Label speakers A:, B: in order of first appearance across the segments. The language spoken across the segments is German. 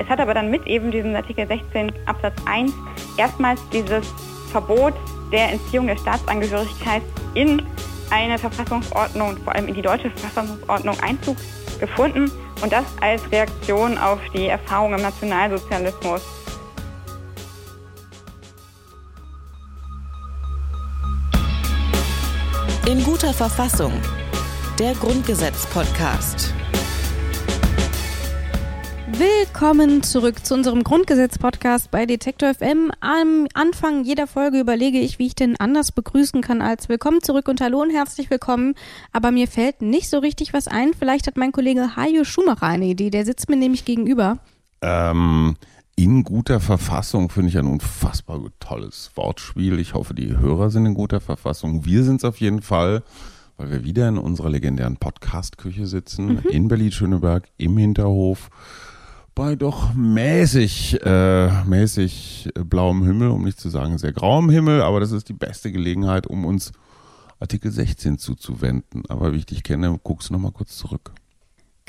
A: Es hat aber dann mit eben diesem Artikel 16 Absatz 1 erstmals dieses Verbot der Entziehung der Staatsangehörigkeit in eine Verfassungsordnung, vor allem in die deutsche Verfassungsordnung Einzug gefunden und das als Reaktion auf die Erfahrung im Nationalsozialismus.
B: In guter Verfassung. Der Grundgesetz-Podcast.
C: Willkommen zurück zu unserem Grundgesetz-Podcast bei Detektor FM. Am Anfang jeder Folge überlege ich, wie ich denn anders begrüßen kann als Willkommen zurück und Hallo und herzlich willkommen. Aber mir fällt nicht so richtig was ein. Vielleicht hat mein Kollege Hajo Schumacher eine Idee. Der sitzt mir nämlich gegenüber.
D: Ähm, in guter Verfassung finde ich ein unfassbar tolles Wortspiel. Ich hoffe, die Hörer sind in guter Verfassung. Wir sind es auf jeden Fall, weil wir wieder in unserer legendären Podcast-Küche sitzen, mhm. in Berlin-Schöneberg, im Hinterhof bei doch mäßig, äh, mäßig blauem Himmel, um nicht zu sagen sehr grauem Himmel, aber das ist die beste Gelegenheit, um uns Artikel 16 zuzuwenden. Aber wie ich dich kenne, guckst du nochmal kurz zurück.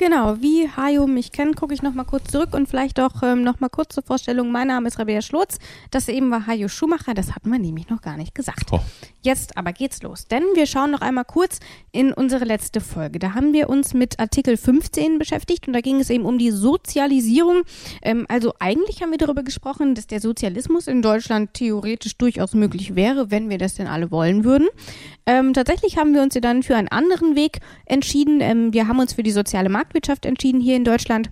C: Genau, wie Hajo mich kennt, gucke ich nochmal kurz zurück und vielleicht auch ähm, nochmal kurz zur Vorstellung. Mein Name ist Rabea Schlotz. Das eben war Hajo Schumacher. Das hatten wir nämlich noch gar nicht gesagt. Oh. Jetzt aber geht's los, denn wir schauen noch einmal kurz in unsere letzte Folge. Da haben wir uns mit Artikel 15 beschäftigt und da ging es eben um die Sozialisierung. Ähm, also eigentlich haben wir darüber gesprochen, dass der Sozialismus in Deutschland theoretisch durchaus möglich wäre, wenn wir das denn alle wollen würden. Ähm, tatsächlich haben wir uns ja dann für einen anderen Weg entschieden. Ähm, wir haben uns für die soziale Marktwirtschaft entschieden hier in Deutschland.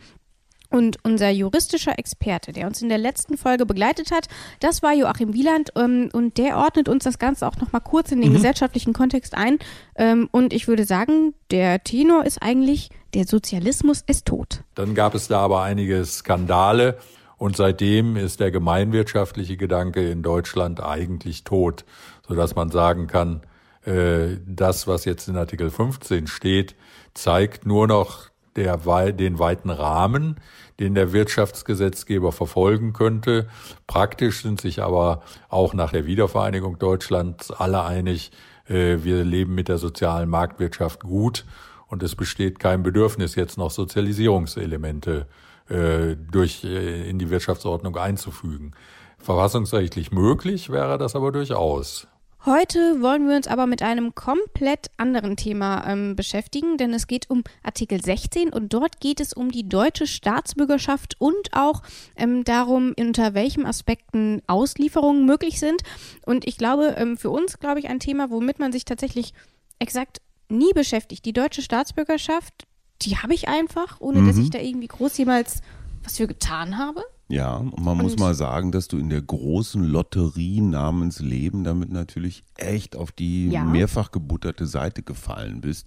C: Und unser juristischer Experte, der uns in der letzten Folge begleitet hat, das war Joachim Wieland ähm, und der ordnet uns das Ganze auch nochmal kurz in den mhm. gesellschaftlichen Kontext ein. Ähm, und ich würde sagen, der Tenor ist eigentlich, der Sozialismus ist tot.
E: Dann gab es da aber einige Skandale und seitdem ist der gemeinwirtschaftliche Gedanke in Deutschland eigentlich tot, sodass man sagen kann, äh, das, was jetzt in Artikel 15 steht, zeigt nur noch der, den weiten Rahmen, den der Wirtschaftsgesetzgeber verfolgen könnte. Praktisch sind sich aber auch nach der Wiedervereinigung Deutschlands alle einig, äh, wir leben mit der sozialen Marktwirtschaft gut und es besteht kein Bedürfnis, jetzt noch Sozialisierungselemente äh, durch in die Wirtschaftsordnung einzufügen. Verfassungsrechtlich möglich wäre das aber durchaus.
C: Heute wollen wir uns aber mit einem komplett anderen Thema ähm, beschäftigen, denn es geht um Artikel 16 und dort geht es um die deutsche Staatsbürgerschaft und auch ähm, darum, unter welchen Aspekten Auslieferungen möglich sind. Und ich glaube, ähm, für uns, glaube ich, ein Thema, womit man sich tatsächlich exakt nie beschäftigt. Die deutsche Staatsbürgerschaft, die habe ich einfach, ohne mhm. dass ich da irgendwie groß jemals was für getan habe.
D: Ja, und man und muss mal sagen, dass du in der großen Lotterie namens Leben damit natürlich echt auf die ja. mehrfach gebutterte Seite gefallen bist,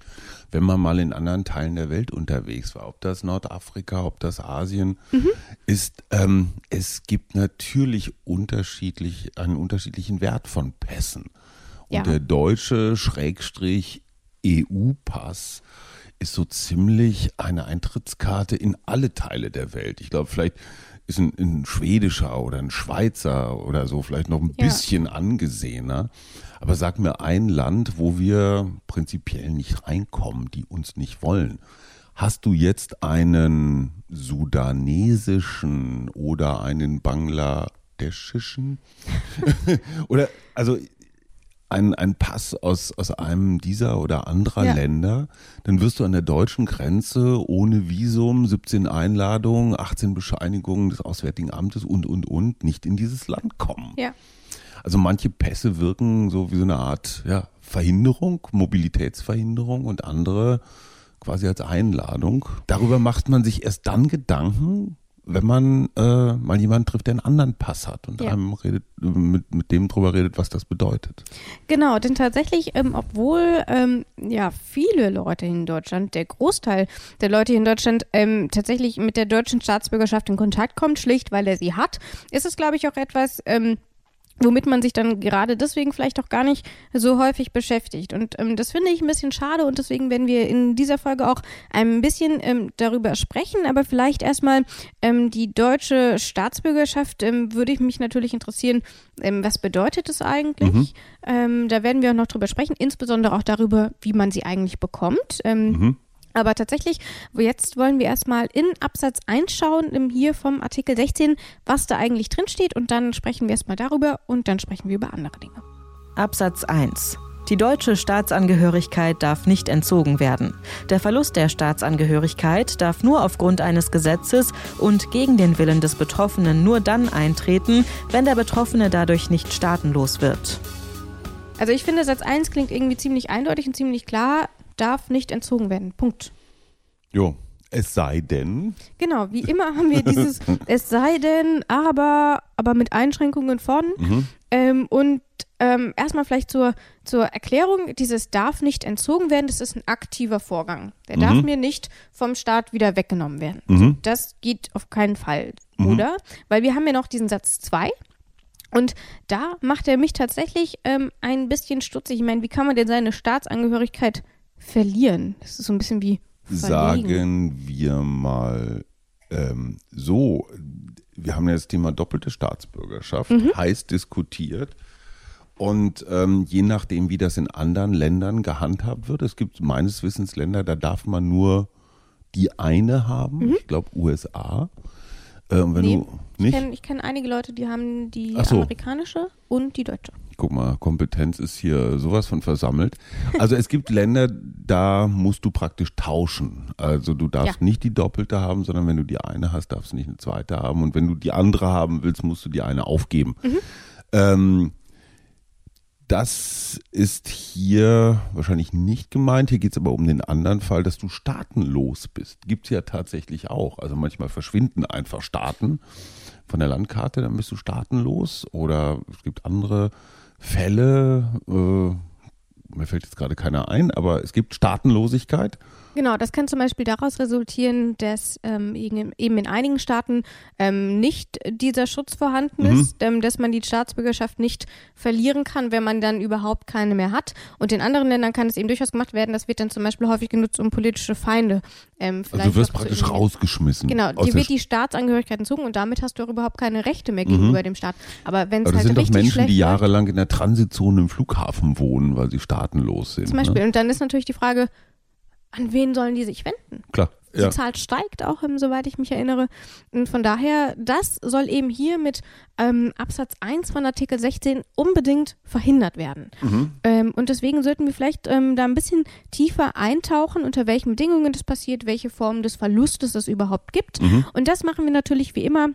D: wenn man mal in anderen Teilen der Welt unterwegs war. Ob das Nordafrika, ob das Asien mhm. ist, ähm, es gibt natürlich unterschiedlich, einen unterschiedlichen Wert von Pässen. Und ja. der deutsche Schrägstrich EU-Pass ist so ziemlich eine Eintrittskarte in alle Teile der Welt. Ich glaube, vielleicht ist ein, ein schwedischer oder ein Schweizer oder so vielleicht noch ein ja. bisschen angesehener. Aber sag mir ein Land, wo wir prinzipiell nicht reinkommen, die uns nicht wollen. Hast du jetzt einen sudanesischen oder einen bangladeschischen? oder also ein, ein Pass aus, aus einem dieser oder anderer ja. Länder, dann wirst du an der deutschen Grenze ohne Visum, 17 Einladungen, 18 Bescheinigungen des Auswärtigen Amtes und, und, und nicht in dieses Land kommen.
C: Ja.
D: Also manche Pässe wirken so wie so eine Art ja, Verhinderung, Mobilitätsverhinderung und andere quasi als Einladung. Darüber macht man sich erst dann Gedanken, wenn man äh, mal jemanden trifft, der einen anderen Pass hat und ja. einem redet, mit, mit dem drüber redet, was das bedeutet.
C: Genau, denn tatsächlich, ähm, obwohl ähm, ja viele Leute in Deutschland, der Großteil der Leute in Deutschland ähm, tatsächlich mit der deutschen Staatsbürgerschaft in Kontakt kommt, schlicht weil er sie hat, ist es, glaube ich, auch etwas, ähm, womit man sich dann gerade deswegen vielleicht auch gar nicht so häufig beschäftigt. Und ähm, das finde ich ein bisschen schade und deswegen werden wir in dieser Folge auch ein bisschen ähm, darüber sprechen, aber vielleicht erstmal ähm, die deutsche Staatsbürgerschaft ähm, würde ich mich natürlich interessieren, ähm, was bedeutet es eigentlich? Mhm. Ähm, da werden wir auch noch drüber sprechen, insbesondere auch darüber, wie man sie eigentlich bekommt. Mhm Aber tatsächlich, jetzt wollen wir erstmal in Absatz 1 schauen, hier vom Artikel 16, was da eigentlich drinsteht und dann sprechen wir erstmal darüber und dann sprechen wir über andere Dinge.
B: Absatz 1. Die deutsche Staatsangehörigkeit darf nicht entzogen werden. Der Verlust der Staatsangehörigkeit darf nur aufgrund eines Gesetzes und gegen den Willen des Betroffenen nur dann eintreten, wenn der Betroffene dadurch nicht staatenlos wird.
C: Also ich finde, Satz 1 klingt irgendwie ziemlich eindeutig und ziemlich klar, darf nicht entzogen werden. Punkt.
D: Jo, es sei denn.
C: Genau, wie immer haben wir dieses Es sei denn, aber, aber mit Einschränkungen von. Mhm. Ähm, und ähm, erstmal vielleicht zur, zur Erklärung, dieses darf nicht entzogen werden, das ist ein aktiver Vorgang. Der mhm. darf mir nicht vom Staat wieder weggenommen werden. Mhm. Das geht auf keinen Fall, mhm. oder? Weil wir haben ja noch diesen Satz 2. Und da macht er mich tatsächlich ähm, ein bisschen stutzig. Ich meine, wie kann man denn seine Staatsangehörigkeit verlieren? Das ist so ein bisschen wie.
D: Verlegen. Sagen wir mal ähm, so, wir haben ja das Thema doppelte Staatsbürgerschaft, mhm. heiß diskutiert. Und ähm, je nachdem, wie das in anderen Ländern gehandhabt wird, es gibt meines Wissens Länder, da darf man nur die eine haben. Mhm. Ich glaube USA.
C: Ähm, wenn nee, du nicht? Ich kenne kenn einige Leute, die haben die so. amerikanische und die deutsche.
D: Guck mal, Kompetenz ist hier sowas von versammelt. Also es gibt Länder, da musst du praktisch tauschen. Also du darfst ja. nicht die doppelte haben, sondern wenn du die eine hast, darfst du nicht eine zweite haben. Und wenn du die andere haben willst, musst du die eine aufgeben. Mhm. Ähm, das ist hier wahrscheinlich nicht gemeint. Hier geht es aber um den anderen Fall, dass du staatenlos bist. Gibt es ja tatsächlich auch. Also manchmal verschwinden einfach Staaten von der Landkarte, dann bist du staatenlos. Oder es gibt andere Fälle, äh, mir fällt jetzt gerade keiner ein, aber es gibt Staatenlosigkeit.
C: Genau, das kann zum Beispiel daraus resultieren, dass ähm, eben in einigen Staaten ähm, nicht dieser Schutz vorhanden mhm. ist, ähm, dass man die Staatsbürgerschaft nicht verlieren kann, wenn man dann überhaupt keine mehr hat. Und in anderen Ländern kann es eben durchaus gemacht werden. Das wird dann zum Beispiel häufig genutzt, um politische Feinde ähm,
D: vielleicht. Also du wirst praktisch rausgeschmissen.
C: Genau, dir wird die Staatsangehörigkeit entzogen und damit hast du auch überhaupt keine Rechte mehr gegenüber mhm. dem Staat. Aber wenn es halt
D: sind
C: doch
D: Menschen, die jahrelang in der Transitzone im Flughafen wohnen, weil sie staatenlos sind.
C: Zum Beispiel. Ne? Und dann ist natürlich die Frage, an wen sollen die sich wenden?
D: Klar.
C: Die ja. Zahl steigt auch, soweit ich mich erinnere. Und von daher, das soll eben hier mit ähm, Absatz 1 von Artikel 16 unbedingt verhindert werden. Mhm. Ähm, und deswegen sollten wir vielleicht ähm, da ein bisschen tiefer eintauchen, unter welchen Bedingungen das passiert, welche Formen des Verlustes es überhaupt gibt. Mhm. Und das machen wir natürlich wie immer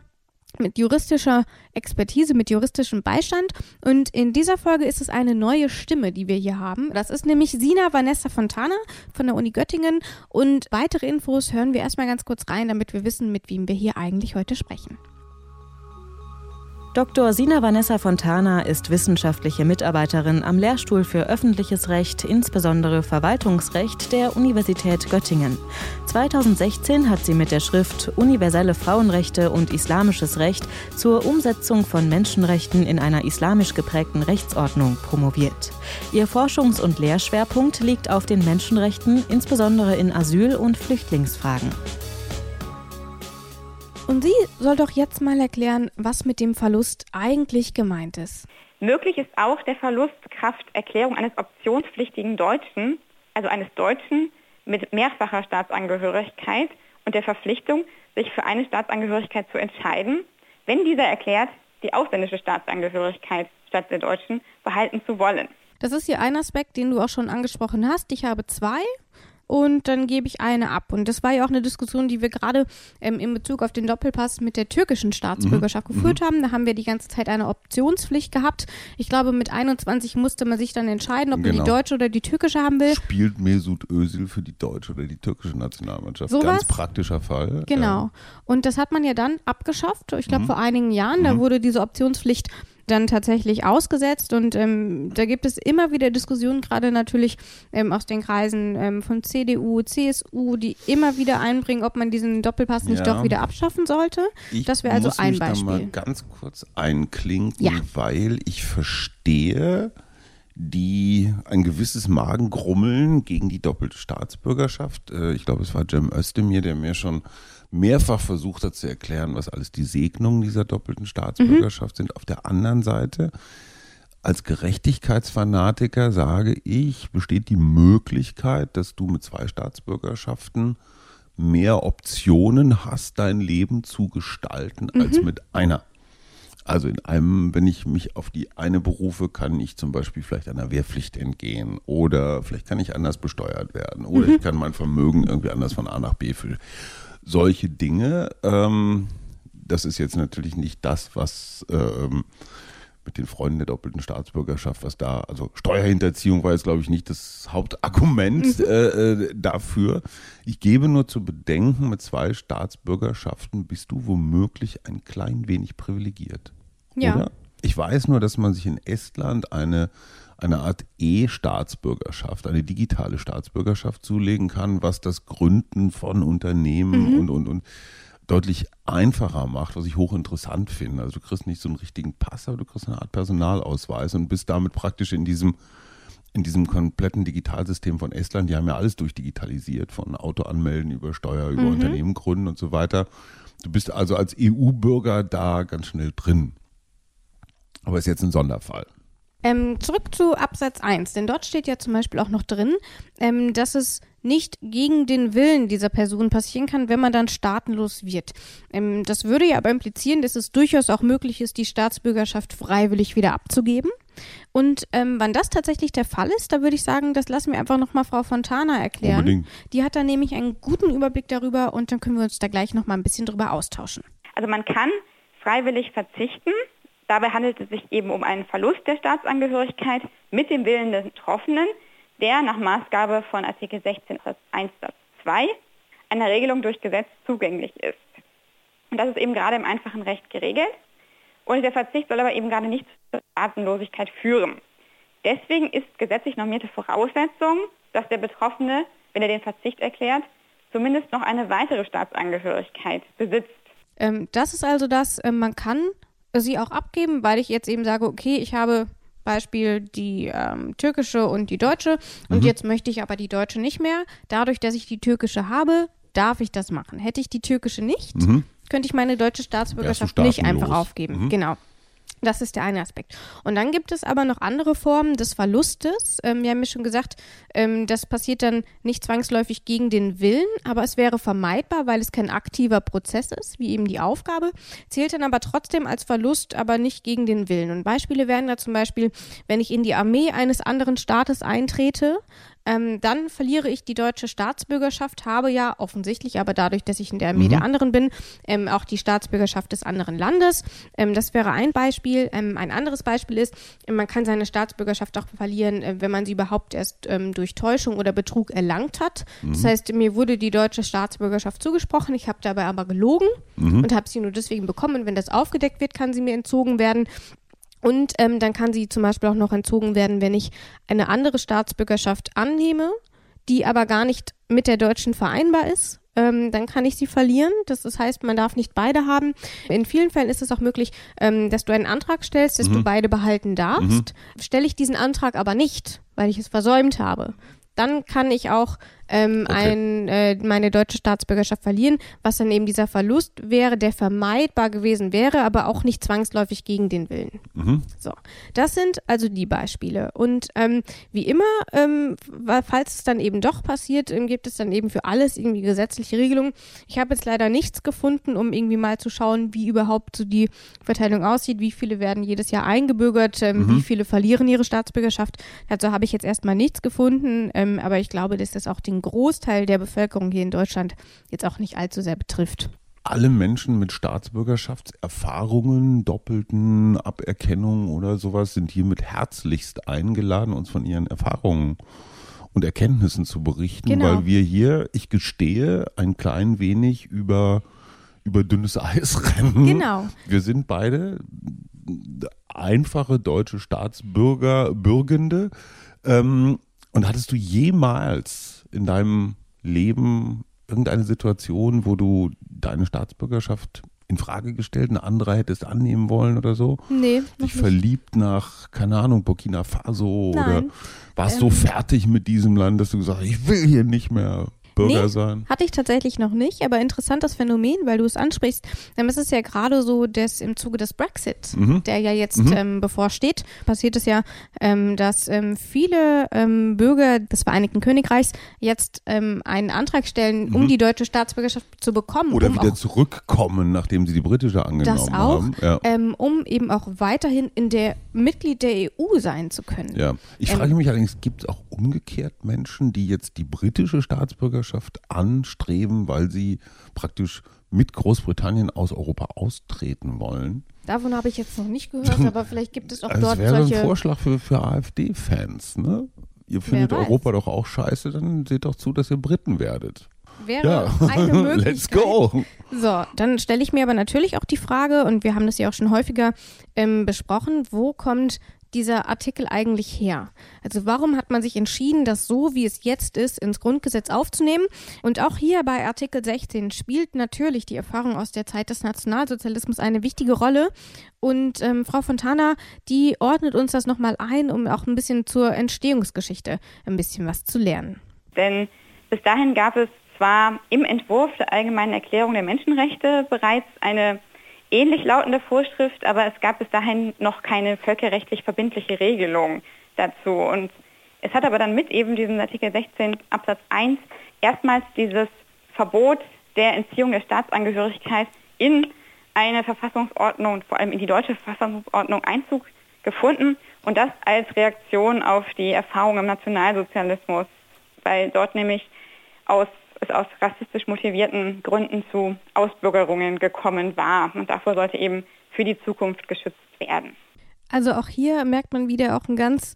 C: mit juristischer Expertise, mit juristischem Beistand. Und in dieser Folge ist es eine neue Stimme, die wir hier haben. Das ist nämlich Sina Vanessa Fontana von der Uni Göttingen. Und weitere Infos hören wir erstmal ganz kurz rein, damit wir wissen, mit wem wir hier eigentlich heute sprechen.
B: Dr. Sina Vanessa Fontana ist wissenschaftliche Mitarbeiterin am Lehrstuhl für öffentliches Recht, insbesondere Verwaltungsrecht der Universität Göttingen. 2016 hat sie mit der Schrift Universelle Frauenrechte und Islamisches Recht zur Umsetzung von Menschenrechten in einer islamisch geprägten Rechtsordnung promoviert. Ihr Forschungs- und Lehrschwerpunkt liegt auf den Menschenrechten, insbesondere in Asyl- und Flüchtlingsfragen.
C: Und sie soll doch jetzt mal erklären, was mit dem Verlust eigentlich gemeint ist.
A: Möglich ist auch der Verlust Kraft Erklärung eines optionspflichtigen Deutschen, also eines Deutschen mit mehrfacher Staatsangehörigkeit und der Verpflichtung, sich für eine Staatsangehörigkeit zu entscheiden, wenn dieser erklärt, die ausländische Staatsangehörigkeit statt der deutschen behalten zu wollen.
C: Das ist hier ein Aspekt, den du auch schon angesprochen hast. Ich habe zwei und dann gebe ich eine ab. Und das war ja auch eine Diskussion, die wir gerade ähm, in Bezug auf den Doppelpass mit der türkischen Staatsbürgerschaft mhm. geführt mhm. haben. Da haben wir die ganze Zeit eine Optionspflicht gehabt. Ich glaube, mit 21 musste man sich dann entscheiden, ob genau. man die deutsche oder die türkische haben will.
D: Spielt Mesut Özil für die deutsche oder die türkische Nationalmannschaft? So Ganz was? praktischer Fall.
C: Genau. Ja. Und das hat man ja dann abgeschafft. Ich glaube, mhm. vor einigen Jahren. Da mhm. wurde diese Optionspflicht dann tatsächlich ausgesetzt. Und ähm, da gibt es immer wieder Diskussionen, gerade natürlich ähm, aus den Kreisen ähm, von CDU, CSU, die immer wieder einbringen, ob man diesen Doppelpass nicht ja. doch wieder abschaffen sollte.
D: Ich
C: das wäre also ein
D: mich
C: Beispiel.
D: Da mal ganz kurz einklinken, ja. weil ich verstehe, die ein gewisses Magengrummeln gegen die doppelte Staatsbürgerschaft. Äh, ich glaube, es war Cem Özdemir, der mir schon mehrfach versucht hat zu erklären, was alles die Segnungen dieser doppelten Staatsbürgerschaft mhm. sind. Auf der anderen Seite als Gerechtigkeitsfanatiker sage ich, besteht die Möglichkeit, dass du mit zwei Staatsbürgerschaften mehr Optionen hast, dein Leben zu gestalten, mhm. als mit einer. Also in einem, wenn ich mich auf die eine berufe, kann ich zum Beispiel vielleicht einer Wehrpflicht entgehen oder vielleicht kann ich anders besteuert werden oder mhm. ich kann mein Vermögen irgendwie anders von A nach B für solche Dinge. Ähm, das ist jetzt natürlich nicht das, was ähm, mit den Freunden der doppelten Staatsbürgerschaft, was da, also Steuerhinterziehung war jetzt, glaube ich, nicht das Hauptargument mhm. äh, äh, dafür. Ich gebe nur zu bedenken, mit zwei Staatsbürgerschaften bist du womöglich ein klein wenig privilegiert. Ja. Oder? Ich weiß nur, dass man sich in Estland eine, eine Art E-Staatsbürgerschaft, eine digitale Staatsbürgerschaft zulegen kann, was das Gründen von Unternehmen mhm. und, und, und deutlich einfacher macht, was ich hochinteressant finde. Also du kriegst nicht so einen richtigen Pass, aber du kriegst eine Art Personalausweis und bist damit praktisch in diesem in diesem kompletten Digitalsystem von Estland, die haben ja alles durchdigitalisiert, von Auto anmelden über Steuer, über mhm. Unternehmen gründen und so weiter. Du bist also als EU-Bürger da ganz schnell drin. Aber ist jetzt ein Sonderfall.
C: Ähm, zurück zu Absatz 1, denn dort steht ja zum Beispiel auch noch drin, ähm, dass es nicht gegen den Willen dieser Person passieren kann, wenn man dann staatenlos wird. Ähm, das würde ja aber implizieren, dass es durchaus auch möglich ist, die Staatsbürgerschaft freiwillig wieder abzugeben. Und ähm, wann das tatsächlich der Fall ist, da würde ich sagen, das lassen wir einfach nochmal Frau Fontana erklären. Unbedingt. Die hat da nämlich einen guten Überblick darüber und dann können wir uns da gleich nochmal ein bisschen drüber austauschen.
A: Also man kann freiwillig verzichten Dabei handelt es sich eben um einen Verlust der Staatsangehörigkeit mit dem Willen des Betroffenen, der nach Maßgabe von Artikel 16 Absatz 1 Satz 2 einer Regelung durch Gesetz zugänglich ist. Und das ist eben gerade im einfachen Recht geregelt. Und der Verzicht soll aber eben gerade nicht zur Staatenlosigkeit führen. Deswegen ist gesetzlich normierte Voraussetzung, dass der Betroffene, wenn er den Verzicht erklärt, zumindest noch eine weitere Staatsangehörigkeit besitzt.
C: Ähm, das ist also das, äh, man kann sie auch abgeben, weil ich jetzt eben sage, okay, ich habe Beispiel die ähm, türkische und die deutsche und mhm. jetzt möchte ich aber die deutsche nicht mehr. Dadurch, dass ich die türkische habe, darf ich das machen. Hätte ich die türkische nicht, mhm. könnte ich meine deutsche Staatsbürgerschaft nicht einfach aufgeben. Mhm. Genau. Das ist der eine Aspekt. Und dann gibt es aber noch andere Formen des Verlustes. Ähm, wir haben ja schon gesagt, ähm, das passiert dann nicht zwangsläufig gegen den Willen, aber es wäre vermeidbar, weil es kein aktiver Prozess ist, wie eben die Aufgabe, zählt dann aber trotzdem als Verlust, aber nicht gegen den Willen. Und Beispiele wären da zum Beispiel, wenn ich in die Armee eines anderen Staates eintrete, ähm, dann verliere ich die deutsche Staatsbürgerschaft, habe ja offensichtlich, aber dadurch, dass ich in der Armee mhm. der anderen bin, ähm, auch die Staatsbürgerschaft des anderen Landes. Ähm, das wäre ein Beispiel. Ähm, ein anderes Beispiel ist, man kann seine Staatsbürgerschaft auch verlieren, äh, wenn man sie überhaupt erst ähm, durch Täuschung oder Betrug erlangt hat. Mhm. Das heißt, mir wurde die deutsche Staatsbürgerschaft zugesprochen, ich habe dabei aber gelogen mhm. und habe sie nur deswegen bekommen. Wenn das aufgedeckt wird, kann sie mir entzogen werden. Und ähm, dann kann sie zum Beispiel auch noch entzogen werden, wenn ich eine andere Staatsbürgerschaft annehme, die aber gar nicht mit der deutschen vereinbar ist. Ähm, dann kann ich sie verlieren. Das, das, heißt, man darf nicht beide haben. In vielen Fällen ist es auch möglich, ähm, dass du einen Antrag stellst, dass mhm. du beide behalten darfst. Mhm. Stelle ich diesen Antrag aber nicht, weil ich es versäumt habe, dann kann ich auch ähm, okay. ein, äh, meine deutsche Staatsbürgerschaft verlieren, was dann eben dieser Verlust wäre, der vermeidbar gewesen wäre, aber auch nicht zwangsläufig gegen den Willen. Mhm. So, das sind also die Beispiele. Und ähm, wie immer, ähm, falls es dann eben doch passiert, ähm, gibt es dann eben für alles irgendwie gesetzliche Regelungen. Ich habe jetzt leider nichts gefunden, um irgendwie mal zu schauen, wie überhaupt so die Verteilung aussieht, wie viele werden jedes Jahr eingebürgert, ähm, mhm. wie viele verlieren ihre Staatsbürgerschaft. Dazu habe ich jetzt erstmal nichts gefunden, ähm, aber ich glaube, dass das auch den Großteil der Bevölkerung hier in Deutschland jetzt auch nicht allzu sehr betrifft.
D: Alle Menschen mit Staatsbürgerschaftserfahrungen, doppelten Aberkennungen oder sowas sind hiermit herzlichst eingeladen, uns von ihren Erfahrungen und Erkenntnissen zu berichten, genau. weil wir hier, ich gestehe, ein klein wenig über, über dünnes Eis rennen.
C: Genau.
D: Wir sind beide einfache deutsche Staatsbürger, Bürgende. Ähm, und hattest du jemals in deinem Leben irgendeine Situation, wo du deine Staatsbürgerschaft in Frage gestellt, eine andere hättest annehmen wollen oder so?
C: Nee.
D: Dich verliebt nach, keine Ahnung, Burkina Faso Nein. oder warst ähm, so fertig mit diesem Land, dass du gesagt hast, ich will hier nicht mehr Bürger nee, sein?
C: Hatte ich tatsächlich noch nicht, aber interessantes Phänomen, weil du es ansprichst. Ähm, es ist ja gerade so, dass im Zuge des Brexit, mhm. der ja jetzt mhm. ähm, bevorsteht, passiert es ja, ähm, dass ähm, viele ähm, Bürger des Vereinigten Königreichs jetzt ähm, einen Antrag stellen, um mhm. die deutsche Staatsbürgerschaft zu bekommen.
D: Oder
C: um
D: wieder zurückkommen, nachdem sie die britische angenommen
C: das auch,
D: haben.
C: Ja. um eben auch weiterhin in der Mitglied der EU sein zu können.
D: Ja, ich frage mich allerdings, gibt es auch umgekehrt Menschen, die jetzt die britische Staatsbürgerschaft anstreben, weil sie praktisch mit Großbritannien aus Europa austreten wollen.
C: Davon habe ich jetzt noch nicht gehört, aber vielleicht gibt es auch
D: das
C: dort
D: wäre
C: solche.
D: ein Vorschlag für, für AfD-Fans, ne? Ihr findet Europa doch auch scheiße, dann seht doch zu, dass ihr Briten werdet.
C: Wäre ja. eine Möglichkeit.
D: Let's go.
C: So, dann stelle ich mir aber natürlich auch die Frage, und wir haben das ja auch schon häufiger ähm, besprochen, wo kommt dieser Artikel eigentlich her? Also warum hat man sich entschieden, das so, wie es jetzt ist, ins Grundgesetz aufzunehmen? Und auch hier bei Artikel 16 spielt natürlich die Erfahrung aus der Zeit des Nationalsozialismus eine wichtige Rolle. Und ähm, Frau Fontana, die ordnet uns das nochmal ein, um auch ein bisschen zur Entstehungsgeschichte ein bisschen was zu lernen.
A: Denn bis dahin gab es zwar im Entwurf der Allgemeinen Erklärung der Menschenrechte bereits eine ähnlich lautende Vorschrift, aber es gab bis dahin noch keine völkerrechtlich verbindliche Regelung dazu. Und es hat aber dann mit eben diesem Artikel 16 Absatz 1 erstmals dieses Verbot der Entziehung der Staatsangehörigkeit in eine Verfassungsordnung, vor allem in die deutsche Verfassungsordnung Einzug gefunden und das als Reaktion auf die Erfahrung im Nationalsozialismus, weil dort nämlich aus es aus rassistisch motivierten Gründen zu Ausbürgerungen gekommen war. Und davor sollte eben für die Zukunft geschützt werden.
C: Also auch hier merkt man wieder auch ein ganz,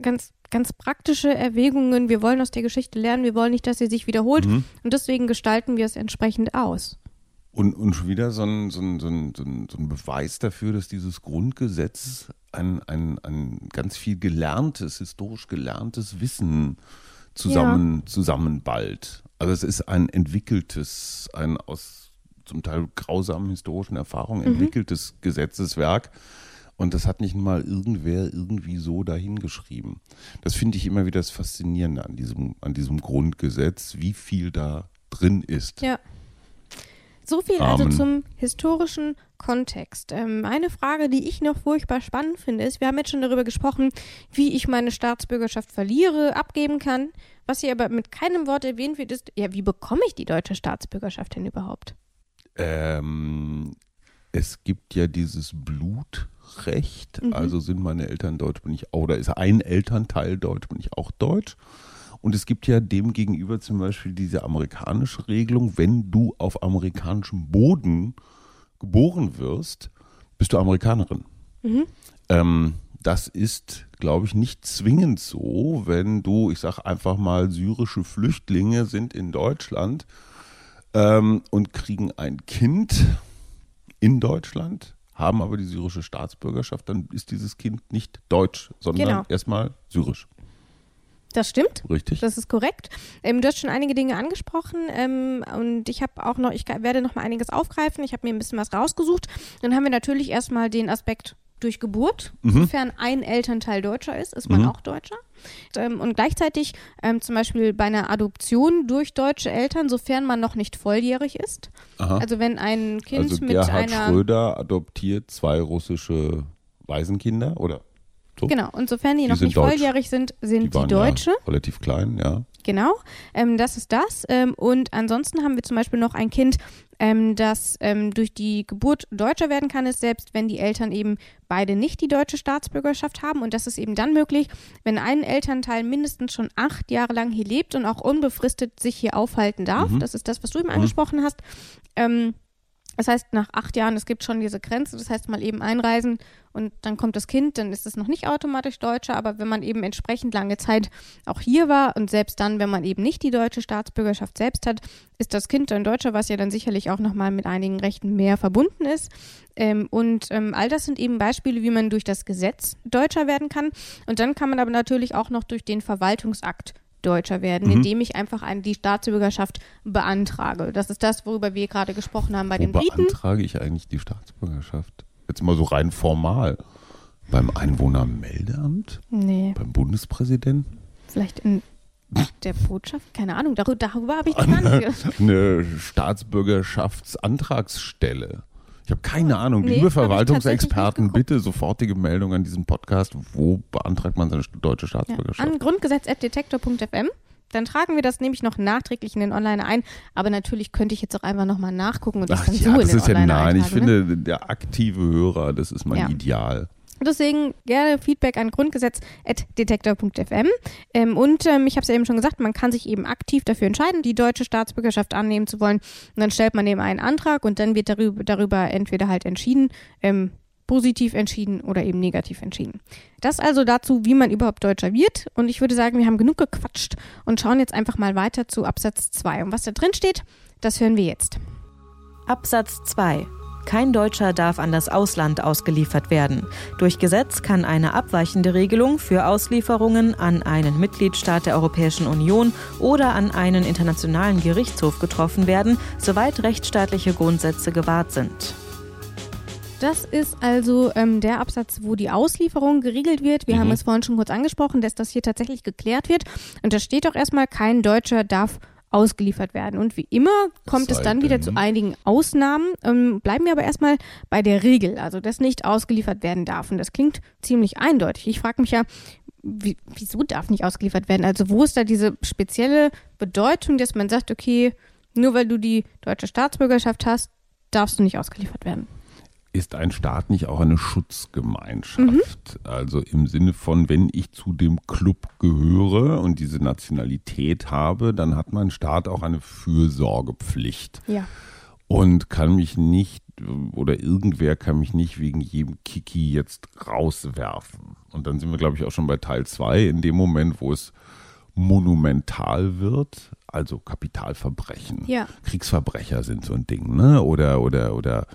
C: ganz, ganz praktische Erwägungen. Wir wollen aus der Geschichte lernen, wir wollen nicht, dass sie sich wiederholt. Mhm. Und deswegen gestalten wir es entsprechend aus.
D: Und, und schon wieder so ein, so, ein, so, ein, so ein Beweis dafür, dass dieses Grundgesetz ein, ein, ein ganz viel gelerntes, historisch gelerntes Wissen zusammen, ja. zusammenballt. Also es ist ein entwickeltes, ein aus zum Teil grausamen historischen Erfahrungen mhm. entwickeltes mhm. Gesetzeswerk. Und das hat nicht mal irgendwer irgendwie so dahingeschrieben. Das finde ich immer wieder das Faszinierende an diesem, an diesem Grundgesetz, wie viel da drin ist.
C: Ja. So viel also Amen. also zum historischen Kontext. Ähm, eine Frage, die ich noch furchtbar spannend finde, ist, wir haben jetzt schon darüber gesprochen, wie ich meine Staatsbürgerschaft verliere, abgeben kann. Was hier aber mit keinem Wort erwähnt wird, ist, ja, wie bekomme ich die deutsche Staatsbürgerschaft denn überhaupt?
D: Ähm, es gibt ja dieses Blutrecht, mhm. also sind meine Eltern deutsch, bin ich auch, oder ist ein Elternteil deutsch, bin ich auch deutsch. Und es gibt ja demgegenüber zum Beispiel diese amerikanische Regelung, wenn du auf amerikanischem Boden geboren wirst, bist du Amerikanerin. Mhm. Ähm, das ist, glaube ich, nicht zwingend so, wenn du, ich sage einfach mal, syrische Flüchtlinge sind in Deutschland ähm, und kriegen ein Kind in Deutschland, haben aber die syrische Staatsbürgerschaft, dann ist dieses Kind nicht deutsch, sondern genau. erstmal syrisch.
C: Das stimmt.
D: Richtig.
C: Das ist korrekt. Ähm, du hast schon einige Dinge angesprochen ähm, und ich habe auch noch, ich werde noch mal einiges aufgreifen. Ich habe mir ein bisschen was rausgesucht. Dann haben wir natürlich erstmal den Aspekt durch Geburt. Mhm. Sofern ein Elternteil Deutscher ist, ist man mhm. auch Deutscher. Ähm, und gleichzeitig ähm, zum Beispiel bei einer Adoption durch deutsche Eltern, sofern man noch nicht volljährig ist. Aha. Also wenn ein Kind
D: also
C: mit
D: Gerhard
C: einer
D: Schröder adoptiert zwei russische Waisenkinder oder
C: so. Genau, und sofern die, die noch nicht deutsch. volljährig sind, sind die, die Deutsche. Ja
D: relativ klein, ja.
C: Genau, ähm, das ist das. Ähm, und ansonsten haben wir zum Beispiel noch ein Kind, ähm, das ähm, durch die Geburt Deutscher werden kann, ist selbst wenn die Eltern eben beide nicht die deutsche Staatsbürgerschaft haben. Und das ist eben dann möglich, wenn ein Elternteil mindestens schon acht Jahre lang hier lebt und auch unbefristet sich hier aufhalten darf. Mhm. Das ist das, was du eben mhm. angesprochen hast. Das heißt, nach acht Jahren, es gibt schon diese Grenze, das heißt mal eben einreisen und dann kommt das Kind, dann ist es noch nicht automatisch Deutscher, aber wenn man eben entsprechend lange Zeit auch hier war und selbst dann, wenn man eben nicht die deutsche Staatsbürgerschaft selbst hat, ist das Kind ein Deutscher, was ja dann sicherlich auch nochmal mit einigen Rechten mehr verbunden ist. Ähm, und ähm, all das sind eben Beispiele, wie man durch das Gesetz Deutscher werden kann. Und dann kann man aber natürlich auch noch durch den Verwaltungsakt Deutscher werden, mhm. indem ich einfach eine, die Staatsbürgerschaft beantrage. Das ist das, worüber wir gerade gesprochen haben bei
D: Wo
C: den Briten.
D: beantrage ich eigentlich die Staatsbürgerschaft? Jetzt mal so rein formal. Beim Einwohnermeldeamt?
C: Nee.
D: Beim Bundespräsidenten?
C: Vielleicht in der Botschaft? Keine Ahnung, darüber, darüber habe ich gar nicht
D: Eine Staatsbürgerschaftsantragsstelle. Ich habe keine Ahnung. Nee, Liebe Verwaltungsexperten, bitte sofortige Meldung an diesen Podcast. Wo beantragt man seine deutsche Staatsbürgerschaft?
C: Ja, an grundgesetz.detektor.fm. Dann tragen wir das nämlich noch nachträglich in den Online ein. Aber natürlich könnte ich jetzt auch einfach nochmal nachgucken und das Ach, dann ja, so in den Online ja,
D: Nein, ich finde, ne? der aktive Hörer, das ist mein ja. Ideal.
C: Deswegen gerne Feedback an grundgesetz.detektor.fm. Ähm, und ähm, ich habe es ja eben schon gesagt, man kann sich eben aktiv dafür entscheiden, die deutsche Staatsbürgerschaft annehmen zu wollen. Und dann stellt man eben einen Antrag und dann wird darüber, darüber entweder halt entschieden, ähm, positiv entschieden oder eben negativ entschieden. Das also dazu, wie man überhaupt Deutscher wird. Und ich würde sagen, wir haben genug gequatscht und schauen jetzt einfach mal weiter zu Absatz 2. Und was da drin steht, das hören wir jetzt.
B: Absatz 2 kein Deutscher darf an das Ausland ausgeliefert werden. Durch Gesetz kann eine abweichende Regelung für Auslieferungen an einen Mitgliedstaat der Europäischen Union oder an einen internationalen Gerichtshof getroffen werden, soweit rechtsstaatliche Grundsätze gewahrt sind.
C: Das ist also ähm, der Absatz, wo die Auslieferung geregelt wird. Wir mhm. haben es vorhin schon kurz angesprochen, dass das hier tatsächlich geklärt wird. Und da steht auch erstmal, kein Deutscher darf ausgeliefert werden. Und wie immer kommt es dann wieder zu einigen Ausnahmen. Ähm, bleiben wir aber erstmal bei der Regel, also dass nicht ausgeliefert werden darf. Und das klingt ziemlich eindeutig. Ich frage mich ja, wie, wieso darf nicht ausgeliefert werden? Also wo ist da diese spezielle Bedeutung, dass man sagt, okay, nur weil du die deutsche Staatsbürgerschaft hast, darfst du nicht ausgeliefert werden?
D: Ist ein Staat nicht auch eine Schutzgemeinschaft? Mhm. Also im Sinne von, wenn ich zu dem Club gehöre und diese Nationalität habe, dann hat mein Staat auch eine Fürsorgepflicht.
C: Ja.
D: Und kann mich nicht oder irgendwer kann mich nicht wegen jedem Kiki jetzt rauswerfen. Und dann sind wir, glaube ich, auch schon bei Teil 2, in dem Moment, wo es monumental wird, also Kapitalverbrechen.
C: Ja.
D: Kriegsverbrecher sind so ein Ding, ne? Oder, oder, oder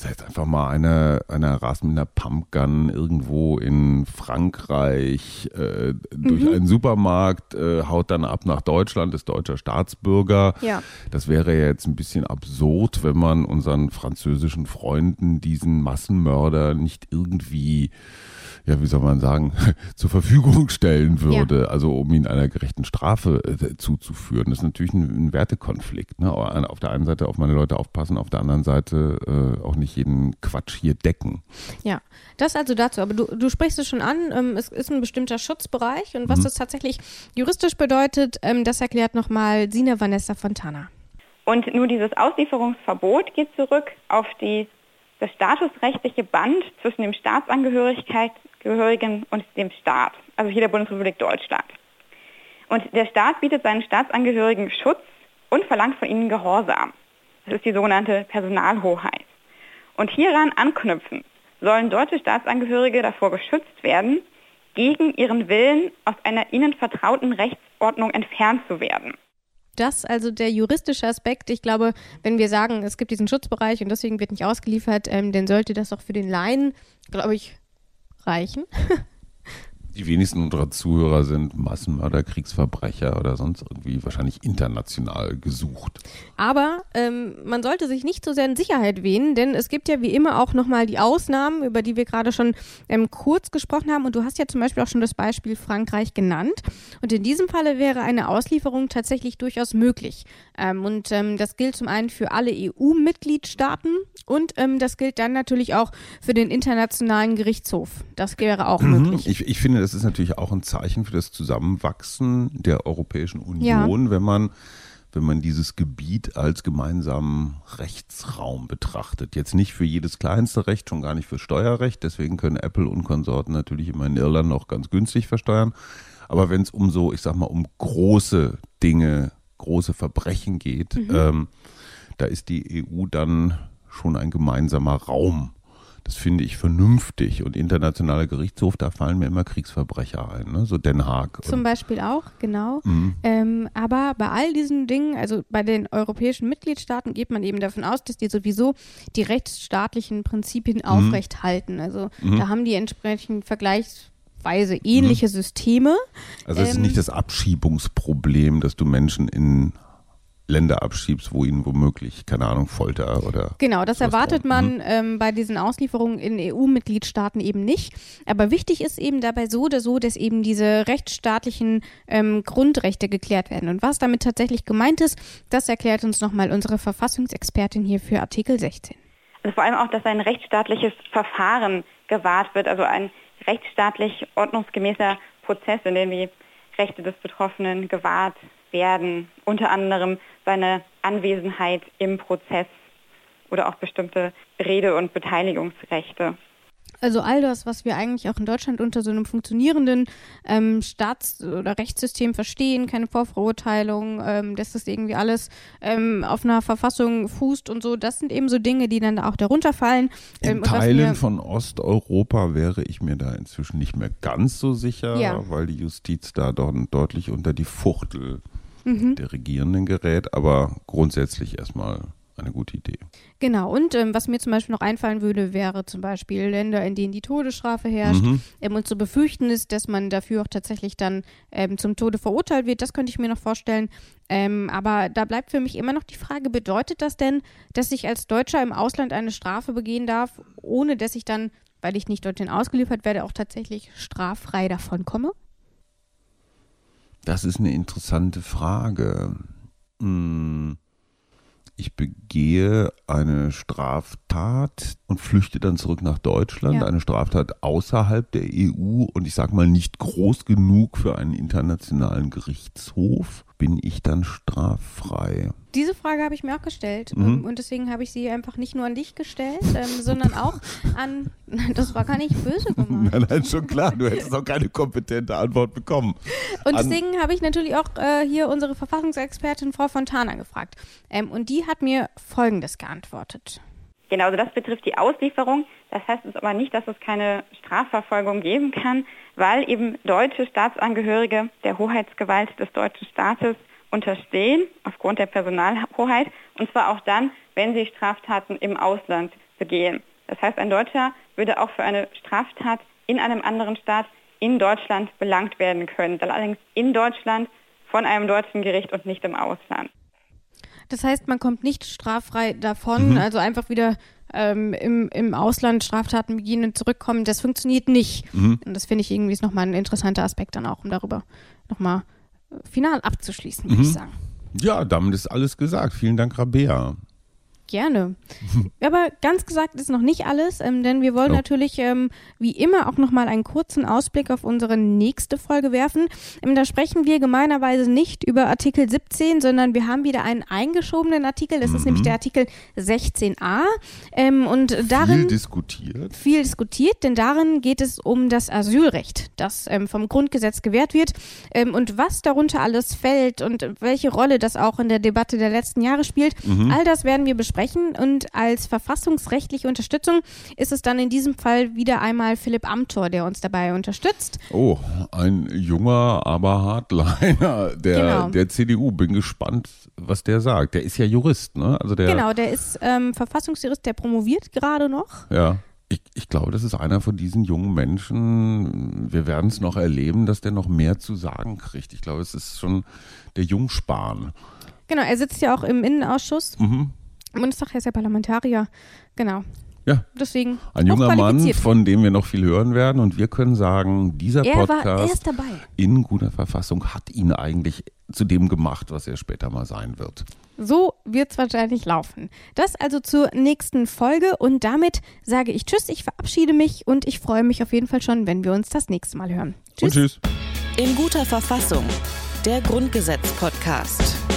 D: das heißt einfach mal einer eine rast mit einer Pumpgun irgendwo in Frankreich äh, durch mhm. einen Supermarkt, äh, haut dann ab nach Deutschland, ist deutscher Staatsbürger.
C: Ja.
D: Das wäre ja jetzt ein bisschen absurd, wenn man unseren französischen Freunden diesen Massenmörder nicht irgendwie ja, wie soll man sagen, zur Verfügung stellen würde, ja. also um ihn einer gerechten Strafe äh, zuzuführen. Das ist natürlich ein, ein Wertekonflikt. Ne? Auf der einen Seite auf meine Leute aufpassen, auf der anderen Seite äh, auch nicht jeden Quatsch hier decken.
C: Ja, das also dazu. Aber du, du sprichst es schon an, ähm, es ist ein bestimmter Schutzbereich und was mhm. das tatsächlich juristisch bedeutet, ähm, das erklärt nochmal Sina Vanessa Fontana.
A: Und nur dieses Auslieferungsverbot geht zurück auf die das statusrechtliche Band zwischen dem Staatsangehörigen und dem Staat, also hier der Bundesrepublik Deutschland. Und der Staat bietet seinen Staatsangehörigen Schutz und verlangt von ihnen Gehorsam. Das ist die sogenannte Personalhoheit. Und hieran anknüpfen sollen deutsche Staatsangehörige davor geschützt werden, gegen ihren Willen aus einer ihnen vertrauten Rechtsordnung entfernt zu werden
C: das also der juristische Aspekt. Ich glaube, wenn wir sagen, es gibt diesen Schutzbereich und deswegen wird nicht ausgeliefert, ähm, dann sollte das auch für den Laien, glaube ich, reichen.
D: Die wenigsten unserer Zuhörer sind Massenmörder, Kriegsverbrecher oder sonst irgendwie wahrscheinlich international gesucht.
C: Aber ähm, man sollte sich nicht so sehr in Sicherheit wehen, denn es gibt ja wie immer auch nochmal die Ausnahmen, über die wir gerade schon ähm, kurz gesprochen haben. Und du hast ja zum Beispiel auch schon das Beispiel Frankreich genannt. Und in diesem Falle wäre eine Auslieferung tatsächlich durchaus möglich. Ähm, und ähm, das gilt zum einen für alle EU-Mitgliedstaaten und ähm, das gilt dann natürlich auch für den Internationalen Gerichtshof. Das wäre auch mhm. möglich.
D: Ich, ich finde, das ist natürlich auch ein Zeichen für das Zusammenwachsen der Europäischen Union, ja. wenn man wenn man dieses Gebiet als gemeinsamen Rechtsraum betrachtet. Jetzt nicht für jedes kleinste Recht, schon gar nicht für Steuerrecht. Deswegen können Apple und Konsorten natürlich immer in Irland noch ganz günstig versteuern. Aber wenn es um so, ich sag mal, um große Dinge, große Verbrechen geht, mhm. ähm, da ist die EU dann schon ein gemeinsamer Raum. Das finde ich vernünftig. Und internationaler Gerichtshof, da fallen mir immer Kriegsverbrecher ein, ne? so Den Haag.
C: Zum Beispiel auch, genau. Mhm. Ähm, aber bei all diesen Dingen, also bei den europäischen Mitgliedstaaten, geht man eben davon aus, dass die sowieso die rechtsstaatlichen Prinzipien mhm. aufrechthalten. Also mhm. da haben die entsprechend vergleichsweise ähnliche mhm. Systeme.
D: Also es ähm, ist nicht das Abschiebungsproblem, dass du Menschen in Länder abschiebst, wo ihnen womöglich, keine Ahnung, Folter oder.
C: Genau, das erwartet man mhm. ähm, bei diesen Auslieferungen in EU-Mitgliedstaaten eben nicht. Aber wichtig ist eben dabei so oder so, dass eben diese rechtsstaatlichen ähm, Grundrechte geklärt werden. Und was damit tatsächlich gemeint ist, das erklärt uns nochmal unsere Verfassungsexpertin hier für Artikel 16.
A: Also vor allem auch, dass ein rechtsstaatliches Verfahren gewahrt wird, also ein rechtsstaatlich ordnungsgemäßer Prozess, in dem die Rechte des Betroffenen gewahrt werden, unter anderem seine Anwesenheit im Prozess oder auch bestimmte Rede- und Beteiligungsrechte.
C: Also all das, was wir eigentlich auch in Deutschland unter so einem funktionierenden ähm, Staats- oder Rechtssystem verstehen, keine Vorverurteilung, ähm, dass das irgendwie alles ähm, auf einer Verfassung fußt und so, das sind eben so Dinge, die dann auch darunter fallen.
D: In ähm, Teilen von Osteuropa wäre ich mir da inzwischen nicht mehr ganz so sicher, ja. weil die Justiz da doch deutlich unter die Fuchtel mhm. der Regierenden gerät, aber grundsätzlich erstmal eine gute Idee.
C: Genau, und ähm, was mir zum Beispiel noch einfallen würde, wäre zum Beispiel Länder, in denen die Todesstrafe herrscht mhm. ähm, und zu befürchten ist, dass man dafür auch tatsächlich dann ähm, zum Tode verurteilt wird. Das könnte ich mir noch vorstellen. Ähm, aber da bleibt für mich immer noch die Frage, bedeutet das denn, dass ich als Deutscher im Ausland eine Strafe begehen darf, ohne dass ich dann, weil ich nicht dorthin ausgeliefert werde, auch tatsächlich straffrei davon komme?
D: Das ist eine interessante Frage. Hm ich begehe eine Straftat und flüchte dann zurück nach Deutschland, ja. eine Straftat außerhalb der EU und ich sage mal nicht groß genug für einen internationalen Gerichtshof, bin ich dann straffrei?
C: Diese Frage habe ich mir auch gestellt mhm. Ähm, und deswegen habe ich sie einfach nicht nur an dich gestellt, ähm, sondern auch an, das war gar nicht böse gemeint.
D: Nein, nein, schon klar, du hättest auch keine kompetente Antwort bekommen.
C: Und an deswegen habe ich natürlich auch äh, hier unsere Verfassungsexpertin Frau Fontana gefragt ähm, und die hat mir Folgendes geantwortet.
A: Genau, also das betrifft die Auslieferung. Das heißt es aber nicht, dass es keine Strafverfolgung geben kann, weil eben deutsche Staatsangehörige der Hoheitsgewalt des deutschen Staates unterstehen, aufgrund der Personalhoheit, und zwar auch dann, wenn sie Straftaten im Ausland begehen. Das heißt, ein Deutscher würde auch für eine Straftat in einem anderen Staat in Deutschland belangt werden können, allerdings in Deutschland von einem deutschen Gericht und nicht im Ausland.
C: Das heißt, man kommt nicht straffrei davon, mhm. also einfach wieder ähm, im, im Ausland Straftaten begehen und zurückkommen. Das funktioniert nicht. Mhm. Und das finde ich irgendwie ist nochmal ein interessanter Aspekt dann auch, um darüber nochmal äh, final abzuschließen, würde mhm. ich sagen.
D: Ja, damit ist alles gesagt. Vielen Dank, Rabea.
C: Gerne. Aber ganz gesagt ist noch nicht alles, ähm, denn wir wollen oh. natürlich ähm, wie immer auch nochmal einen kurzen Ausblick auf unsere nächste Folge werfen. Ähm, da sprechen wir gemeinerweise nicht über Artikel 17, sondern wir haben wieder einen eingeschobenen Artikel. Das mhm. ist nämlich der Artikel 16a. Ähm, und darin.
D: Viel diskutiert.
C: Viel diskutiert, denn darin geht es um das Asylrecht, das ähm, vom Grundgesetz gewährt wird ähm, und was darunter alles fällt und welche Rolle das auch in der Debatte der letzten Jahre spielt. Mhm. All das werden wir besprechen sprechen. Und als verfassungsrechtliche Unterstützung ist es dann in diesem Fall wieder einmal Philipp Amthor, der uns dabei unterstützt.
D: Oh, ein junger, aber Hardliner der, genau. der CDU. Bin gespannt, was der sagt. Der ist ja Jurist, ne?
C: Also der genau, der ist ähm, Verfassungsjurist, der promoviert gerade noch.
D: Ja. Ich, ich, glaube, das ist einer von diesen jungen Menschen. Wir werden es noch erleben, dass der noch mehr zu sagen kriegt. Ich glaube, es ist schon der Jungspahn.
C: Genau, er sitzt ja auch im Innenausschuss. Mhm. Bundestag, er ist ja Parlamentarier. Genau.
D: Ja.
C: Deswegen.
D: Ein junger Mann, von dem wir noch viel hören werden. Und wir können sagen, dieser er Podcast
C: war,
D: in guter Verfassung hat ihn eigentlich zu dem gemacht, was er später mal sein wird.
C: So wird es wahrscheinlich laufen. Das also zur nächsten Folge und damit sage ich Tschüss, ich verabschiede mich und ich freue mich auf jeden Fall schon, wenn wir uns das nächste Mal hören.
D: Tschüss. Und tschüss.
B: In guter Verfassung. Der Grundgesetz-Podcast.